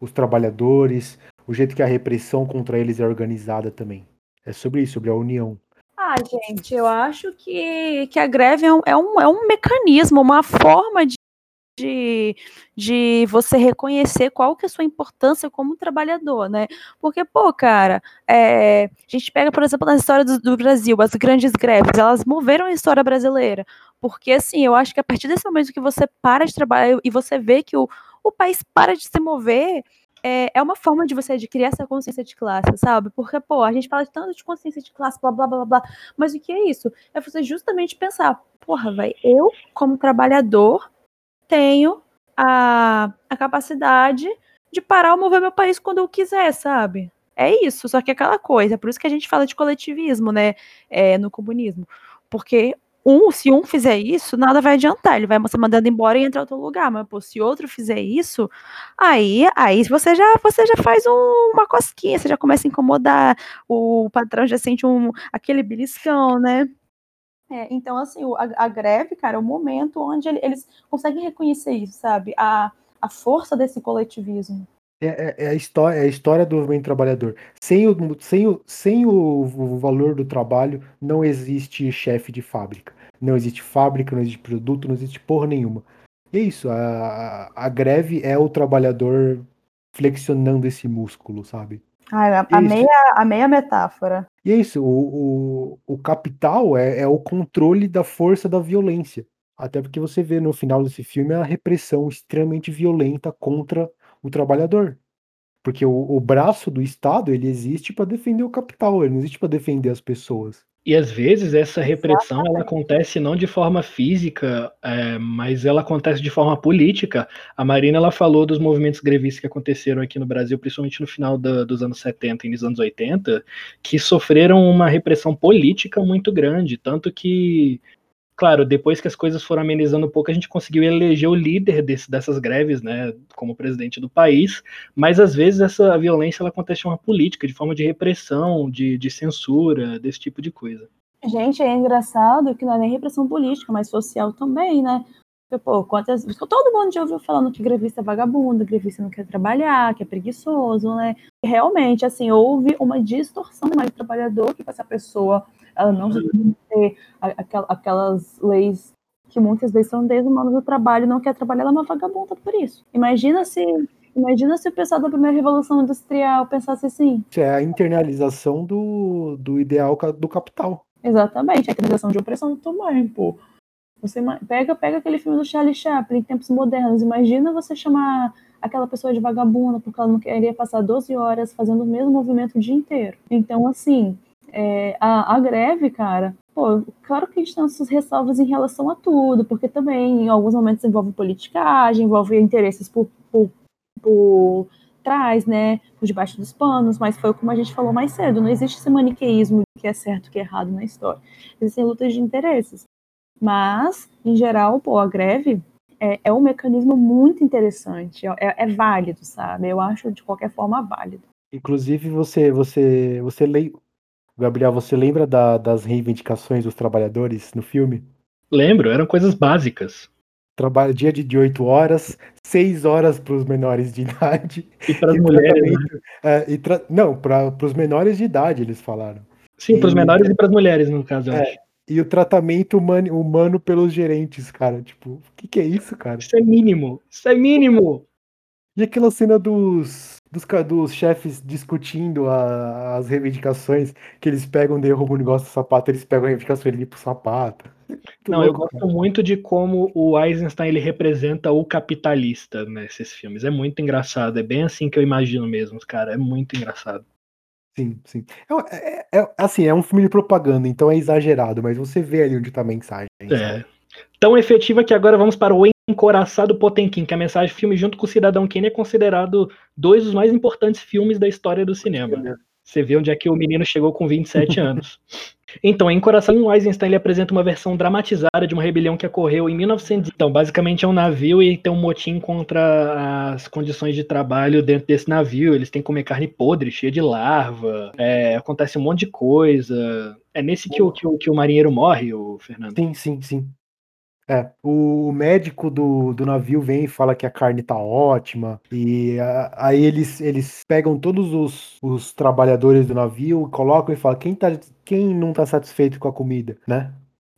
os trabalhadores, o jeito que a repressão contra eles é organizada também. É sobre isso, sobre a união. Ah, gente, eu acho que, que a greve é um, é um, é um mecanismo, uma forma de, de, de você reconhecer qual que é a sua importância como trabalhador, né? Porque, pô, cara, é, a gente pega, por exemplo, na história do, do, Brasil, as grandes greves, elas moveram a história brasileira. Porque, assim, eu acho que a partir desse momento que você para de trabalhar e você vê que o, o país para de se mover, é, é uma forma de você adquirir essa consciência de classe, sabe? Porque, pô, a gente fala tanto de consciência de classe, blá, blá, blá, blá, mas o que é isso? É você justamente pensar, porra, vai, eu, como trabalhador, tenho a, a capacidade de parar ou mover meu país quando eu quiser, sabe? É isso, só que é aquela coisa, é por isso que a gente fala de coletivismo, né, é, no comunismo. Porque um, se um fizer isso, nada vai adiantar, ele vai ser mandando embora e entrar em outro lugar, mas pô, se outro fizer isso, aí, aí você já, você já faz um, uma cosquinha, você já começa a incomodar, o patrão já sente um, aquele beliscão, né? É, então, assim, a, a, greve, cara, é o momento onde ele, eles conseguem reconhecer isso, sabe? A, a força desse coletivismo. É, é, é, a história, é a história do movimento trabalhador. Sem o, sem, o, sem o, o valor do trabalho, não existe chefe de fábrica. Não existe fábrica, não existe produto, não existe porra nenhuma. E é isso, a, a greve é o trabalhador flexionando esse músculo, sabe? Ah, a, meia, a metáfora. E é isso, o, o, o capital é, é o controle da força da violência. Até porque você vê no final desse filme a repressão extremamente violenta contra o trabalhador. Porque o, o braço do Estado ele existe para defender o capital, ele não existe para defender as pessoas. E às vezes essa repressão ela acontece não de forma física, é, mas ela acontece de forma política. A Marina ela falou dos movimentos grevistas que aconteceram aqui no Brasil, principalmente no final da, dos anos 70 e nos anos 80, que sofreram uma repressão política muito grande, tanto que claro, depois que as coisas foram amenizando um pouco, a gente conseguiu eleger o líder desse, dessas greves, né, como presidente do país, mas às vezes essa violência ela acontece de uma política, de forma de repressão, de, de censura, desse tipo de coisa. Gente, é engraçado que não é nem repressão política, mas social também, né? Porque, pô, quantas. Todo mundo já ouviu falando que grevista é vagabundo, grevista não quer trabalhar, que é preguiçoso, né? E realmente, assim, houve uma distorção do trabalhador que essa pessoa ela não ter aquelas leis que muitas vezes são desumanas do trabalho, não quer trabalhar, ela é uma vagabunda por isso. Imagina se Imagina se o pessoal da primeira revolução industrial pensasse assim. Isso é a internalização do, do ideal do capital. Exatamente, a internalização de opressão também, pô. Você pega, pega aquele filme do Charlie Chaplin, tempos modernos. Imagina você chamar aquela pessoa de vagabunda porque ela não queria passar 12 horas fazendo o mesmo movimento o dia inteiro. Então, assim, é, a, a, greve, cara, pô, claro que a gente tem nossas ressalvas em relação a tudo, porque também em alguns momentos envolve politicagem, envolve interesses por, por, por trás, né, por debaixo dos panos, mas foi como a gente falou mais cedo, não existe esse maniqueísmo que é certo e que é errado na história. Existem lutas de interesses. Mas, em geral, pô, a greve é, é um mecanismo muito interessante, é, é válido, sabe? Eu acho de qualquer forma válido. Inclusive, você, você, você lê, Gabriel, você lembra da, das reivindicações dos trabalhadores no filme? Lembro, eram coisas básicas. Trabalho dia de 8 horas, 6 horas para os menores de (laughs) idade. E para as mulheres. tratamento- é, e tra- Não, para os menores de idade, eles falaram. Sim, para os menores e para as mulheres, no caso. eu É. acho. E o tratamento humano, humano pelos gerentes, cara. Tipo, o que, que é isso, cara? Isso é mínimo. Isso é mínimo. E aquela cena dos, dos, dos chefes discutindo a- as reivindicações, que eles pegam, derrubam o negócio do sapato, eles pegam a reivindicação e pro sapato. Muito Não, eu louco, gosto muito de como o Eisenstein ele representa o capitalista nesses filmes. É muito engraçado. É bem assim que eu imagino mesmo, cara. É muito engraçado. Sim, sim. É, é- é- assim, é um filme de propaganda, então é exagerado, mas você vê ali onde tá a mensagem. sabe? É. Tão efetiva que agora vamos para o Encoraçado Potemkin, que é a mensagem do filme junto com o Cidadão Kane é considerado dois dos mais importantes filmes da história do cinema. Você vê onde é que o menino chegou com 27 (laughs) anos. Então, em Coração, Eisenstein ele apresenta uma versão dramatizada de uma rebelião que ocorreu em 1900. Então, basicamente é um navio e tem um motim contra as condições de trabalho dentro desse navio. Eles têm que comer carne podre, cheia de larva. É, acontece um monte de coisa. É nesse que o, que, o, que o marinheiro morre, o Fernando. Sim, sim, sim. É, o médico do, do navio vem e fala que a carne tá ótima, e a- aí eles, eles pegam todos os, os trabalhadores do navio, colocam e falam quem, tá, quem não tá satisfeito com a comida, né?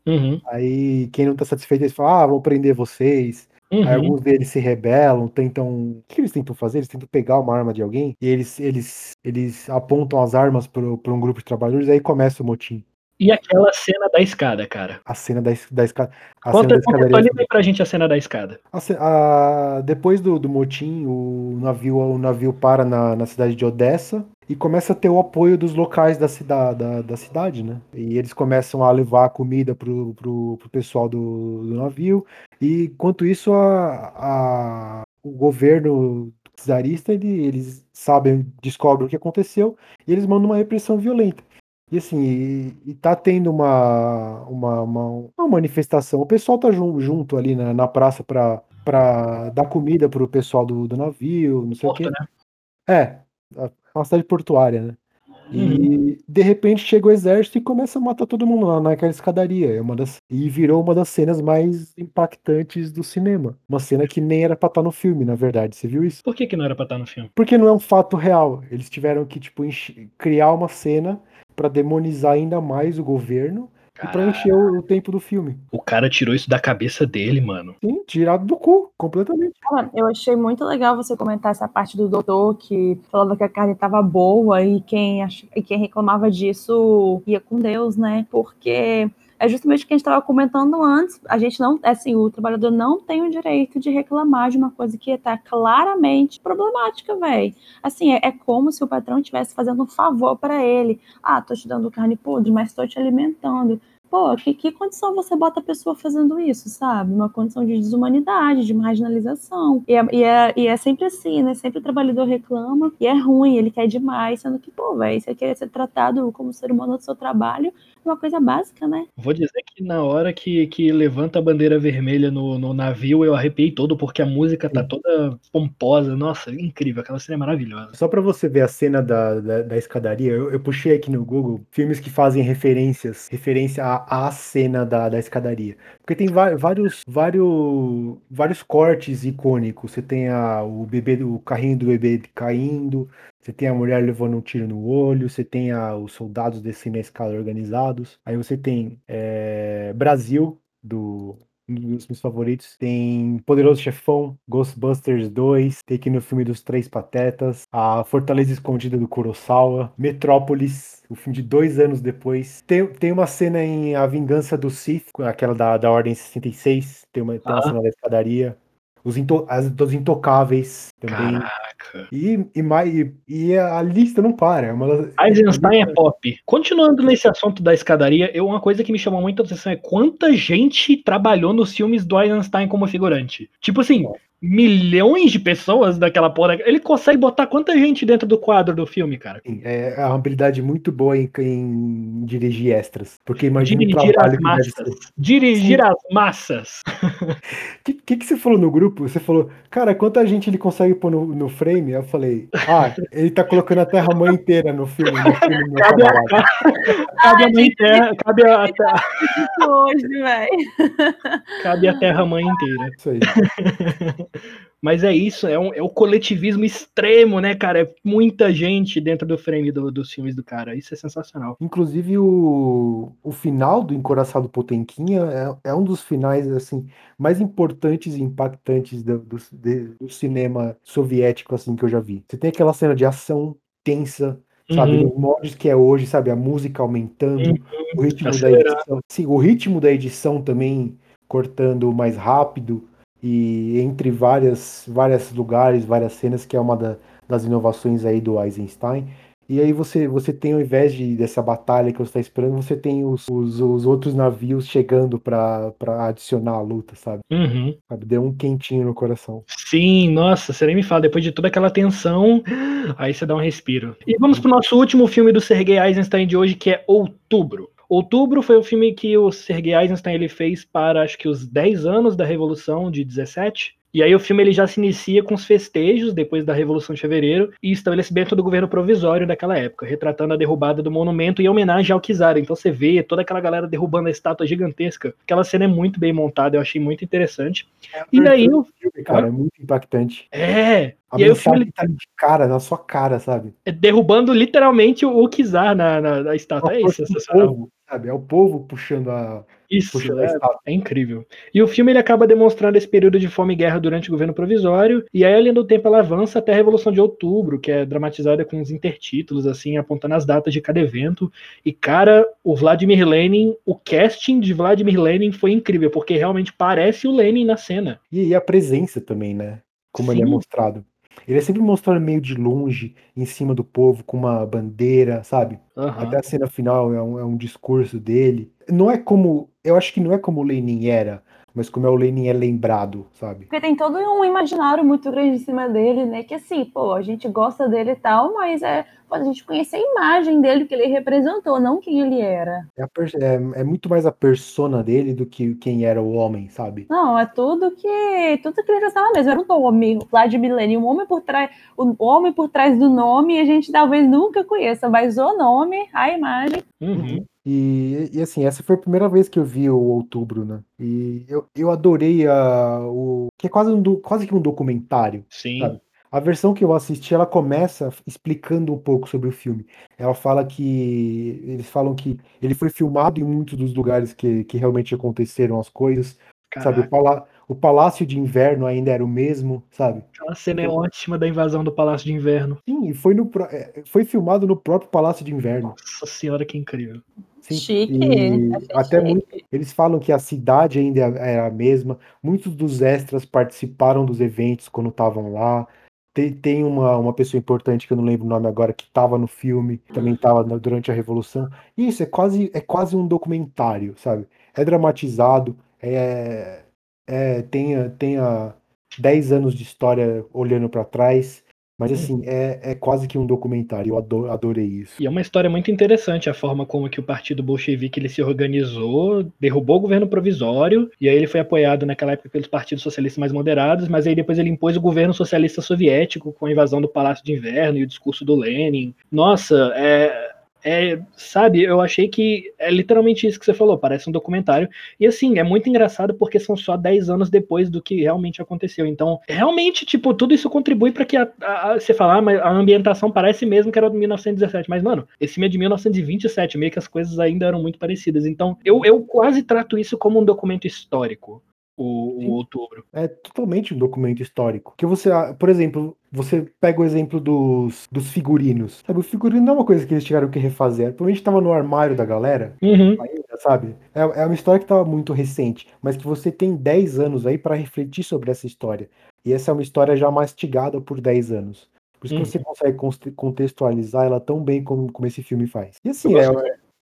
Uhum, Aí quem não tá satisfeito, eles falam, ah, vou prender vocês. Aí uhum. alguns deles se rebelam, tentam. O que eles tentam fazer? Eles tentam pegar uma arma de alguém e eles, eles, eles apontam as armas para um grupo de trabalhadores, aí começa o motim. E aquela cena da escada, cara. A cena da, da escada. A cena da Conta, escadaria. contextualiza aí pra gente a cena da escada. A a- depois do, do motim, o navio, o navio para na, na cidade de Odessa e começa a ter o apoio dos locais da, cida, da, da cidade, né? E eles começam a levar comida pro, pro, pro pessoal do, do navio. E enquanto isso, a, a- o governo czarista, ele, eles sabem, descobrem o que aconteceu e eles mandam uma repressão violenta. E assim, e, e tá tendo uma, uma, uma, uma manifestação. O pessoal tá jun- junto ali na, na praça pra, pra dar comida pro pessoal do, do navio, não sei Porto, o quê. né? É, é uma cidade portuária, né? Uhum. E de repente chega o exército e começa a matar todo mundo lá naquela escadaria. É uma das, e virou uma das cenas mais impactantes do cinema. Uma cena que nem era pra estar no filme, na verdade. Você viu isso? Por que, que não era pra estar no filme? Porque não é um fato real. Eles tiveram que, tipo, criar uma cena pra demonizar ainda mais o governo e pra encher o, o tempo do filme. O cara tirou isso da cabeça dele, mano. Sim, tirado do cu, completamente. Cara, eu achei muito legal você comentar essa parte do doutor que falava que a carne estava boa e quem, ach... e quem reclamava disso ia com Deus, né? Porque é justamente o que a gente estava comentando antes. A gente não, assim, o trabalhador não tem o direito de reclamar de uma coisa que está claramente problemática, velho. Assim, é, é como se o patrão estivesse fazendo um favor para ele. Ah, tô te dando carne podre, mas tô te alimentando. Pô, que, que condição você bota a pessoa fazendo isso, sabe? Uma condição de desumanidade, de marginalização. E é, e é, e é sempre assim, né? Sempre o trabalhador reclama e é ruim, ele quer demais, sendo que, pô, velho, você quer ser tratado como ser humano do seu trabalho uma coisa básica, né? Vou dizer que na hora que, que levanta a bandeira vermelha no, no navio, eu arrepiei todo, porque a música tá toda pomposa. Nossa, incrível, aquela cena é maravilhosa. Só pra você ver a cena da, da, da escadaria, eu, eu puxei aqui no Google filmes que fazem referências, referência à, à cena da, da escadaria. Porque tem vários, vários, vários cortes icônicos. Você tem a, o bebê, o carrinho do bebê caindo, você tem a mulher levando um tiro no olho, você tem a- os soldados descendo a escada organizados. Aí você tem é, Brasil, do, um dos meus favoritos. Tem Poderoso Chefão, Ghostbusters 2, tem aqui no filme dos Três Patetas, A Fortaleza Escondida do Kurosawa, Metrópolis, o filme de dois anos depois. Tem, tem uma cena em A Vingança do Sith, aquela da, da Ordem 66, tem uma, tem uma Ah. cena da escadaria. Os, into, as, dos Intocáveis também. Caraca. E, e, mais, e, e a lista não para. É uma das- Eisenstein é pop. Continuando nesse assunto da escadaria, eu, uma coisa que me chamou muita atenção é quanta gente trabalhou nos filmes do Eisenstein como figurante. Tipo assim, milhões de pessoas daquela porra. Ele consegue botar quanta gente dentro do quadro do filme, cara? Sim, é uma habilidade muito boa em, em dirigir extras. Porque imagina dirigir o trabalho as massas. Dirigir Sim. as massas. O (laughs) que, que, que você falou no grupo? Você falou, cara, quanta gente ele consegue pôr no, no frame? Eu falei, ah, ele tá colocando a Terra-mãe inteira no filme. No filme Cabe a, cabe a mãe terra, cabe a, terra- Isso hoje, velho. cabe a terra mãe inteira. Isso aí. (laughs) Mas é isso, é, um- é o coletivismo extremo, né, cara? É muita gente dentro do frame do- dos filmes do cara. Isso é sensacional. Inclusive, o, o final do Encoraçado Potemkinha é, é um dos finais assim mais importantes e impactantes do, do, do cinema soviético assim que eu já vi. Você tem aquela cena de ação tensa, sabe, Uhum. nos moldes que é hoje, sabe, a música aumentando, o ritmo da acelerado. edição, sim, o ritmo da edição também cortando mais rápido e entre várias vários lugares, várias cenas que é uma da- das inovações aí do Eisenstein. E aí você, você tem, ao invés de, dessa batalha que você está esperando, você tem os, os, os outros navios chegando para adicionar a luta, sabe? Uhum. Deu um quentinho no coração. Sim, nossa, você nem me fala, depois de toda aquela tensão, aí você dá um respiro. E vamos pro nosso último filme do Sergei Eisenstein de hoje, que é Outubro. Outubro foi o filme que o Sergei Eisenstein ele fez para acho que os 10 anos da Revolução de 17. E aí o filme ele já se inicia com os festejos depois da Revolução de Fevereiro e estabelecimento do governo provisório daquela época, retratando a derrubada do monumento em homenagem ao Czar. Então você vê toda aquela galera derrubando a estátua gigantesca. Aquela cena é muito bem montada, eu achei muito interessante. E aí o filme, cara, é muito impactante. é, A e aí o filme tá de cara, na sua cara, sabe? é derrubando literalmente o, o Kizar na, na, na estátua. É isso, sensacional. povo, sabe? É o povo puxando a, Isso, puxando a é, estátua. é incrível. E o filme ele acaba demonstrando esse período de fome e guerra durante o governo provisório, e aí, além do tempo, ela avança até a Revolução de Outubro, que é dramatizada com os intertítulos, assim, apontando as datas de cada evento. E, cara, o Vladimir Lenin, o casting de Vladimir Lenin foi incrível, porque realmente parece o Lenin na cena. E, e a presença também, né? Como ele é Sim. mostrado. Ele é sempre mostrado meio de longe, em cima do povo, com uma bandeira, sabe? Aham. Até a cena final é um, é um discurso dele. Não é como. Eu acho que não é como o Lenin era, mas como é o Lenin é lembrado, sabe? Porque tem todo um imaginário muito grande em cima dele, né? Que assim, pô, a gente gosta dele e tal, mas é pô, a gente conhecer a imagem dele que ele representou, não quem ele era. É, a per- é- é muito mais a persona dele do que quem era o homem, sabe? Não, é tudo que tudo que ele estava mesmo. Era um nome, Vladimir Lenin, um homem por trás, o homem por trás do nome, a gente talvez nunca conheça, mas o nome, a imagem. Uhum. E, e, assim, essa foi a primeira vez que eu vi o Outubro, né? E eu, eu adorei a, o. que é quase, um, do- quase que um documentário. Sim. Sabe? A versão que eu assisti, ela começa explicando um pouco sobre o filme. Ela fala que. Eles falam que ele foi filmado em muitos dos lugares que, que realmente aconteceram as coisas. Sabe? Caraca, O, pala, o Palácio de Inverno ainda era o mesmo, sabe? aquela cena é ótima da invasão do Palácio de Inverno. Sim, e foi, no, é, foi filmado no próprio Palácio de Inverno. Nossa senhora, que incrível. Sim, Chique. até chique. muito, eles falam que a cidade ainda era a mesma. Muitos dos extras participaram dos eventos quando estavam lá. Tem, tem uma, uma pessoa importante que eu não lembro o nome agora que estava no filme, também estava durante a Revolução. Isso é quase, é quase um documentário, sabe? É dramatizado, é, é, tem, a- tem a 10 anos de história olhando para trás, mas assim, é, é quase que um documentário. Eu ado- adorei isso. E é uma história muito interessante a forma como que o partido bolchevique ele se organizou, derrubou o governo provisório, e aí ele foi apoiado naquela época pelos partidos socialistas mais moderados, mas aí depois ele impôs o governo socialista soviético com a invasão do Palácio de Inverno e o discurso do Lenin. Nossa, é, é, sabe, eu achei que é literalmente isso que você falou, parece um documentário. E assim, é muito engraçado porque são só 10 anos depois do que realmente aconteceu. Então, realmente, tipo, tudo isso contribui para que a, a- a- você falar, ah, mas a ambientação parece mesmo que era de 1917. Mas, mano, esse filme é de 1927, meio que as coisas ainda eram muito parecidas. Então, eu, eu quase trato isso como um documento histórico, o, o outubro. É totalmente um documento histórico. Que você, ah, por exemplo, você pega o exemplo dos, dos figurinos. Sabe, o figurino não é uma coisa que eles tiveram que refazer. Provavelmente estava no armário da galera, Uhum. ainda, sabe? É, é uma história que estava muito recente, mas que você tem 10 anos aí para refletir sobre essa história. E essa é uma história já mastigada por 10 anos. Por isso Uhum. que você consegue contextualizar ela tão bem como, como esse filme faz. E assim, é,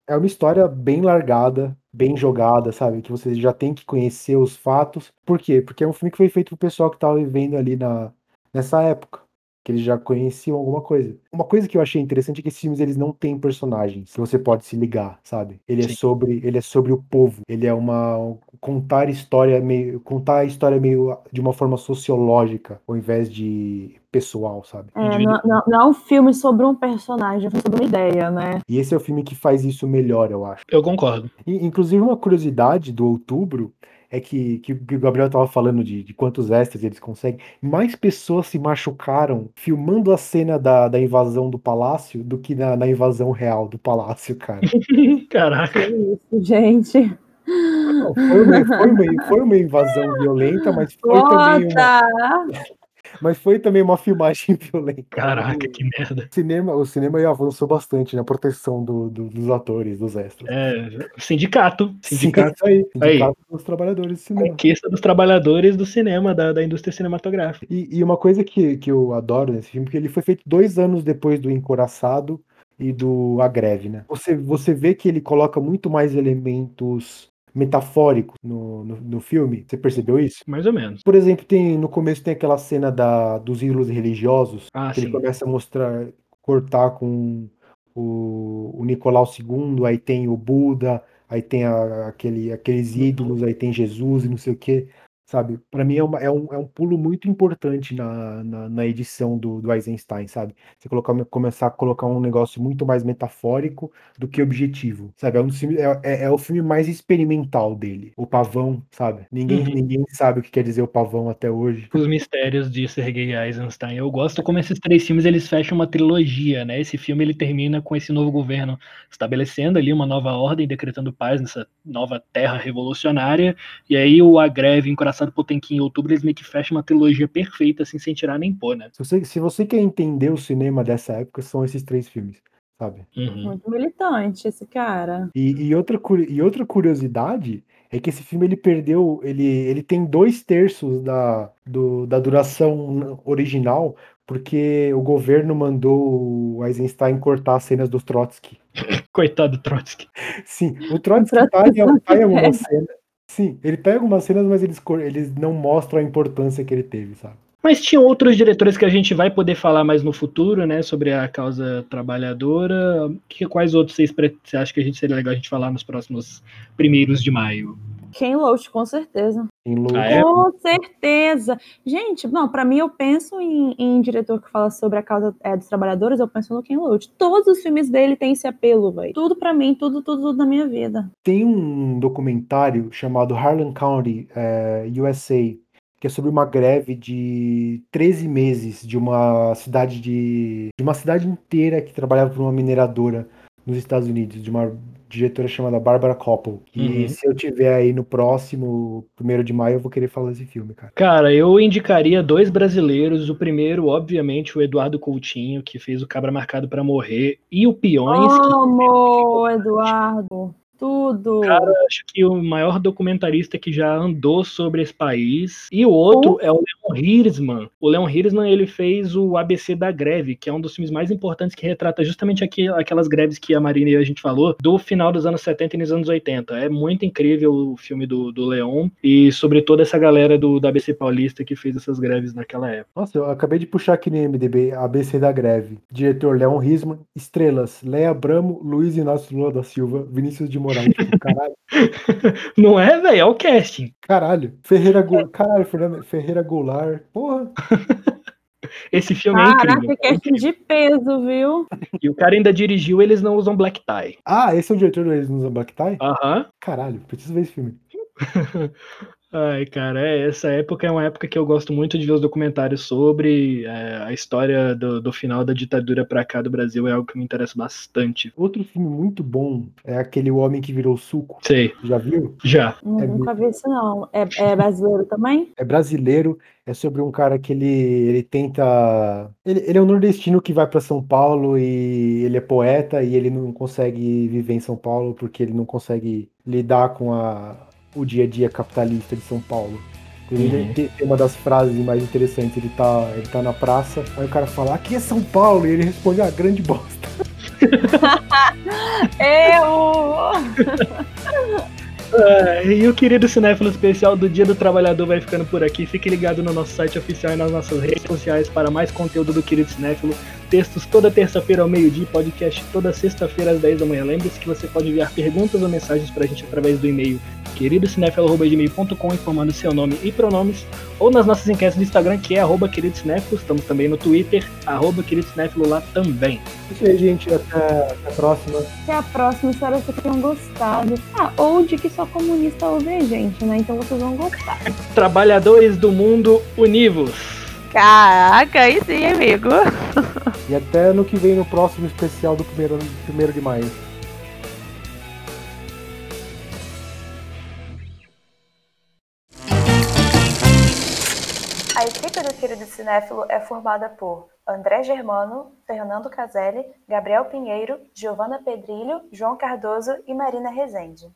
é uma história bem largada, bem jogada, sabe? Que você já tem que conhecer os fatos. Por quê? Porque é um filme que foi feito pro pessoal que tava vivendo ali na, nessa época que eles já conheciam alguma coisa. Uma coisa que eu achei interessante é que esses filmes eles não têm personagens que você pode se ligar, sabe? Ele Sim. é sobre, ele é sobre o povo. Ele é uma contar história meio contar a história meio de uma forma sociológica ao invés de pessoal, sabe? É, não, não- não é um filme sobre um personagem, é um filme sobre uma ideia, né? E esse é o filme que faz isso melhor, eu acho. Eu concordo. E, inclusive, uma curiosidade do outubro é que, que o Gabriel tava falando de, de quantos extras eles conseguem. Mais pessoas se machucaram filmando a cena da, da invasão do palácio do que na, na invasão real do palácio, cara. (laughs) Caraca. Que isso, gente. Não, Foi uma, foi uma- foi uma invasão violenta, mas foi, também uma! Mas foi também uma filmagem (laughs) violenta. Caraca, que merda. O cinema, o cinema aí avançou bastante na proteção do- do- dos atores, dos extras. É, sindicato. Sim, Sindicato. isso aí. Aí. Sindicato dos trabalhadores de cinema. Conquista dos trabalhadores do cinema, da, da indústria cinematográfica. E, e uma coisa que, que eu adoro nesse filme, porque ele foi feito dois anos depois do Encoraçado e do A Greve, né? Você, você vê que ele coloca muito mais elementos metafóricos no, no, no filme. Você percebeu isso? Mais ou menos. Por exemplo, tem no começo tem aquela cena da, dos ídolos religiosos, Ah, que ele sim. começa a mostrar, cortar com o, o Nicolau II, aí tem o Buda, aí tem a- aquele, aqueles ídolos, aí tem Jesus e não sei o quê. Sabe, Pra mim é, uma- é um, é um pulo muito importante na, na, na edição do, do Eisenstein, sabe? Você colocar, começar a colocar um negócio muito mais metafórico do que objetivo, sabe? É, um dos filmes- é, é- é o filme mais experimental dele, o Pavão, sabe? Ninguém, Uhum. ninguém sabe o que quer dizer o Pavão até hoje. Os mistérios de Sergei Eisenstein. Eu gosto como esses três filmes eles fecham uma trilogia, né? Esse filme ele termina com esse novo governo estabelecendo ali uma nova ordem, decretando paz nessa nova terra revolucionária. E aí o A Greve, Encoraçado Potemkin em outubro, eles meio que fecham uma trilogia perfeita, assim, sem tirar nem pôr, né? Se você, se você quer entender o cinema dessa época, são esses três filmes, sabe? Uhum. Muito militante esse cara. E, e outra, e outra curiosidade é que esse filme ele perdeu, ele, ele tem dois terços da, do- da duração original, porque o governo mandou o Eisenstein cortar as cenas dos Trotsky. (laughs) Coitado do Trotsky. Sim, o Trotsky tá em, tá em (laughs) algumas cenas. Sim, ele em algumas cenas, mas eles, cor- eles não mostram a importância que ele teve, sabe? Mas tinha outros diretores que a gente vai poder falar mais no futuro, né? Sobre a causa trabalhadora. Que, quais outros vocês pre- você acha que a gente seria legal a gente falar nos próximos primeiros de maio? Ken Loach, com certeza. Ah, é? Com certeza. Gente, não, pra mim eu penso em, em diretor que fala sobre a causa é, dos trabalhadores, eu penso no Ken Loach. Todos os filmes dele têm esse apelo, velho. Tudo pra mim, tudo, tudo, tudo na minha vida. Tem um documentário chamado Harlan County, eh, USA, que é sobre uma greve de 13 meses de uma cidade de, de uma cidade inteira que trabalhava para uma mineradora nos Estados Unidos, de uma diretora chamada Barbara Koppel. E Uhum. se eu tiver aí no próximo, primeiro de maio, eu vou querer falar desse filme, cara. Cara, eu indicaria dois brasileiros. O primeiro, obviamente, o Eduardo Coutinho, que fez o Cabra Marcado pra Morrer, e o Peões, que Amo, Eduardo. Tudo. Cara, eu acho que o maior documentarista que já andou sobre esse país. E o outro é o Leon Hirschman. O Leon Hirschman, ele fez o ABC da Greve, que é um dos filmes mais importantes que retrata justamente aqui, aquelas greves que a Marina e a gente falou, do final dos anos 70 e nos anos 80. É muito incrível o filme do, do Leon e sobre toda essa galera do, do ABC Paulista que fez essas greves naquela época. Nossa, eu acabei de puxar aqui no MDB, ABC da greve. Diretor Leon Risman, estrelas, Leia Bramo, Luiz Inácio Lula da Silva, Vinícius de Moraes. Tipo, caralho, (laughs) Não é, velho? É o casting. caralho. Ferreira, Go... caralho, Fernando Ferreira Goulart. Porra. (laughs) Esse filme é Caraca, incrível. que casting de peso, viu? E o cara ainda dirigiu Eles Não Usam Black Tie. Ah, esse é o diretor do Eles Nos Black Tie? Aham. Caralho, preciso ver esse filme. (laughs) Ai, cara, é, essa época é uma época que eu gosto muito de ver os documentários sobre é, a história do, do final da ditadura pra cá do Brasil, é algo que me interessa bastante. Outro filme muito bom é aquele O Homem que Virou Suco. Sei, Já viu? já. É Nunca vi isso, não. É, é brasileiro também? É brasileiro, é sobre um cara que ele, ele tenta. Ele, ele é um nordestino que vai para São Paulo e ele é poeta e ele não consegue viver em São Paulo porque ele não consegue lidar com a, o dia a dia capitalista de São Paulo. Inclusive, Uhum. tem uma das frases mais interessantes, ele tá, ele tá na praça, aí o cara fala, aqui é São Paulo, e ele responde, ah, grande bosta. (laughs) Eu! É, e o querido cinéfilo especial do Dia do Trabalhador vai ficando por aqui. Fique ligado no nosso site oficial e nas nossas redes sociais para mais conteúdo do querido cinéfilo. Textos toda terça-feira ao meio-dia, podcast toda sexta-feira às 10 da manhã. Lembre-se que você pode enviar perguntas ou mensagens para a gente através do e-mail queridocinéfilo.gmail.com informando seu nome e pronomes, ou nas nossas enquetes do Instagram, que é arroba queridocinéfilo. Estamos também no Twitter, arroba queridocinéfilo lá também. Isso aí, gente. Até, até a próxima. Até a próxima, espero que vocês tenham gostado. Ah, ou de que só comunista ouve a gente, né? Então vocês vão gostar. Trabalhadores do mundo, univos! Caraca, aí sim, amigo. (laughs) E até no que vem no próximo especial do primeiro, primeiro de maio. A equipe do Querido Cinéfilo é formada por André Germano, Fernando Caselli, Gabriel Pinheiro, Giovana Pedrilho, João Cardoso e Marina Rezende.